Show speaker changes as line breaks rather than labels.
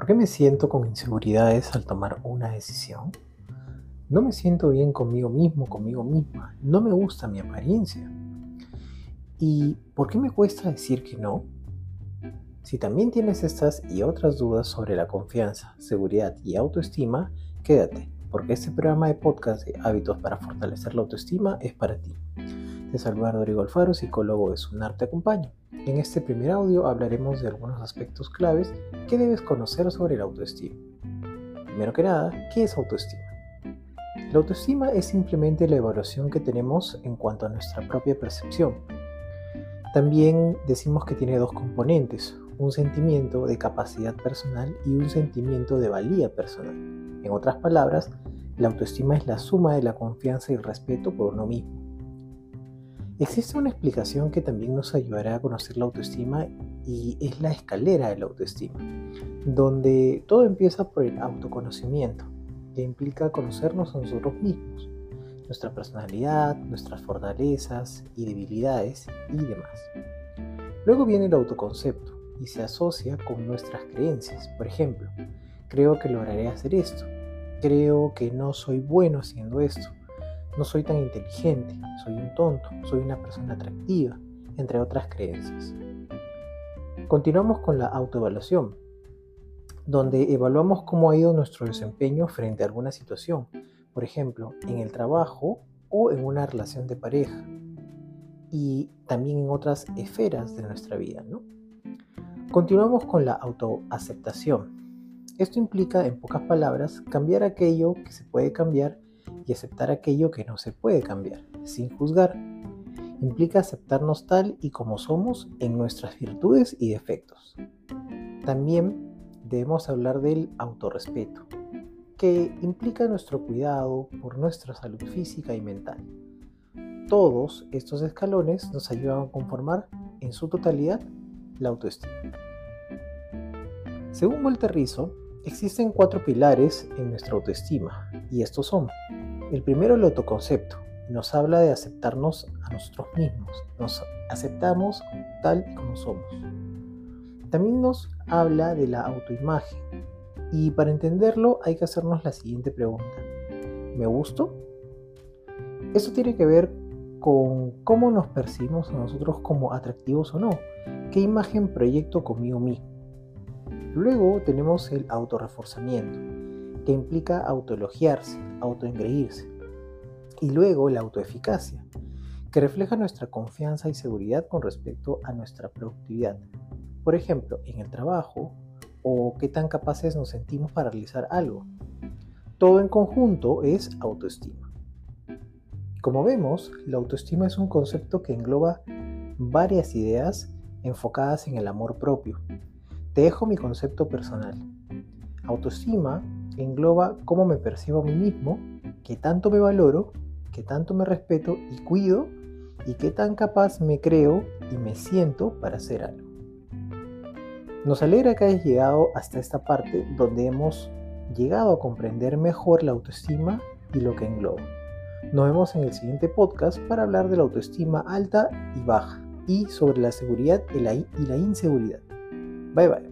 ¿Por qué me siento con inseguridades al tomar una decisión? No me siento bien conmigo mismo, conmigo misma. No me gusta mi apariencia. ¿Y por qué me cuesta decir que no? Si también tienes estas y otras dudas sobre la confianza, seguridad y autoestima, quédate, porque este programa de podcast de hábitos para fortalecer la autoestima es para ti. Te saluda Rodrigo Alfaro, psicólogo de SUNAR Te Acompaño. En este primer audio hablaremos de algunos aspectos claves que debes conocer sobre la autoestima. Primero que nada, ¿qué es autoestima? La autoestima es simplemente la evaluación que tenemos en cuanto a nuestra propia percepción. También decimos que tiene dos componentes, un sentimiento de capacidad personal y un sentimiento de valía personal. En otras palabras, la autoestima es la suma de la confianza y el respeto por uno mismo. Existe una explicación que también nos ayudará a conocer la autoestima y es la escalera de la autoestima, donde todo empieza por el autoconocimiento, que implica conocernos a nosotros mismos, nuestra personalidad, nuestras fortalezas y debilidades y demás. Luego viene el autoconcepto y se asocia con nuestras creencias. Por ejemplo, creo que lograré hacer esto, creo que no soy bueno haciendo esto, no soy tan inteligente, soy un tonto, soy una persona atractiva, entre otras creencias. Continuamos con la autoevaluación, donde evaluamos cómo ha ido nuestro desempeño frente a alguna situación, por ejemplo, en el trabajo o en una relación de pareja, y también en otras esferas de nuestra vida. ¿no? Continuamos con la autoaceptación. Esto implica, en pocas palabras, cambiar aquello que se puede cambiar y aceptar aquello que no se puede cambiar, sin juzgar. Implica aceptarnos tal y como somos en nuestras virtudes y defectos. También debemos hablar del autorrespeto, que implica nuestro cuidado por nuestra salud física y mental. Todos estos escalones nos ayudan a conformar en su totalidad la autoestima. Según Walter Rizzo, existen cuatro pilares en nuestra autoestima, y estos son el primero, el autoconcepto. Nos habla de aceptarnos a nosotros mismos. Nos aceptamos tal y como somos. También nos habla de la autoimagen. Y para entenderlo hay que hacernos la siguiente pregunta. ¿Me gusto? Esto tiene que ver con cómo nos percibimos a nosotros como atractivos o no. ¿Qué imagen proyecto conmigo mismo? Luego tenemos el autorreforzamiento que implica autoelogiarse, autoengreírse. Y luego la autoeficacia, que refleja nuestra confianza y seguridad con respecto a nuestra productividad. Por ejemplo, en el trabajo o qué tan capaces nos sentimos para realizar algo. Todo en conjunto es autoestima. Como vemos, la autoestima es un concepto que engloba varias ideas enfocadas en el amor propio. Te dejo mi concepto personal. Autoestima engloba cómo me percibo a mí mismo, qué tanto me valoro, qué tanto me respeto y cuido y qué tan capaz me creo y me siento para hacer algo. Nos alegra que hayas llegado hasta esta parte donde hemos llegado a comprender mejor la autoestima y lo que engloba. Nos vemos en el siguiente podcast para hablar de la autoestima alta y baja y sobre la seguridad y la, inseguridad. Bye bye.